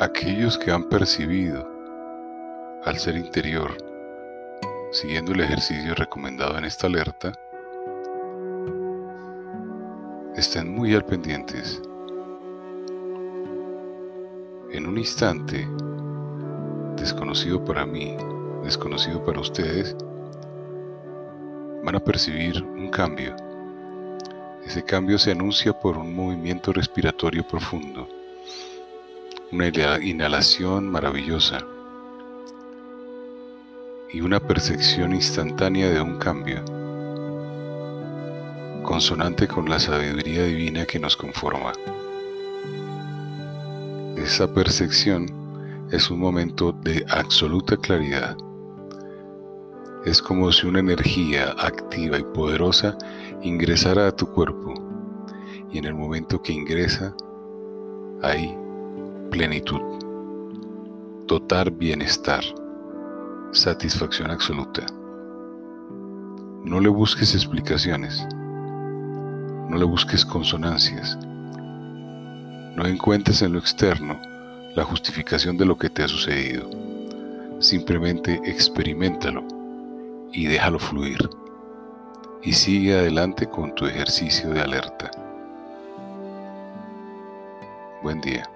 aquellos que han percibido al ser interior, siguiendo el ejercicio recomendado en esta alerta, estén muy al pendientes. En un instante, desconocido para mí, desconocido para ustedes, van a percibir un cambio. Ese cambio se anuncia por un movimiento respiratorio profundo, una inhalación maravillosa y una percepción instantánea de un cambio, consonante con la sabiduría divina que nos conforma. Esa percepción es un momento de absoluta claridad es como si una energía activa y poderosa ingresara a tu cuerpo y en el momento que ingresa hay plenitud, total bienestar, satisfacción absoluta. No le busques explicaciones, no le busques consonancias, no encuentres en lo externo la justificación de lo que te ha sucedido, simplemente experimentalo y déjalo fluir. Y sigue adelante con tu ejercicio de alerta. Buen día.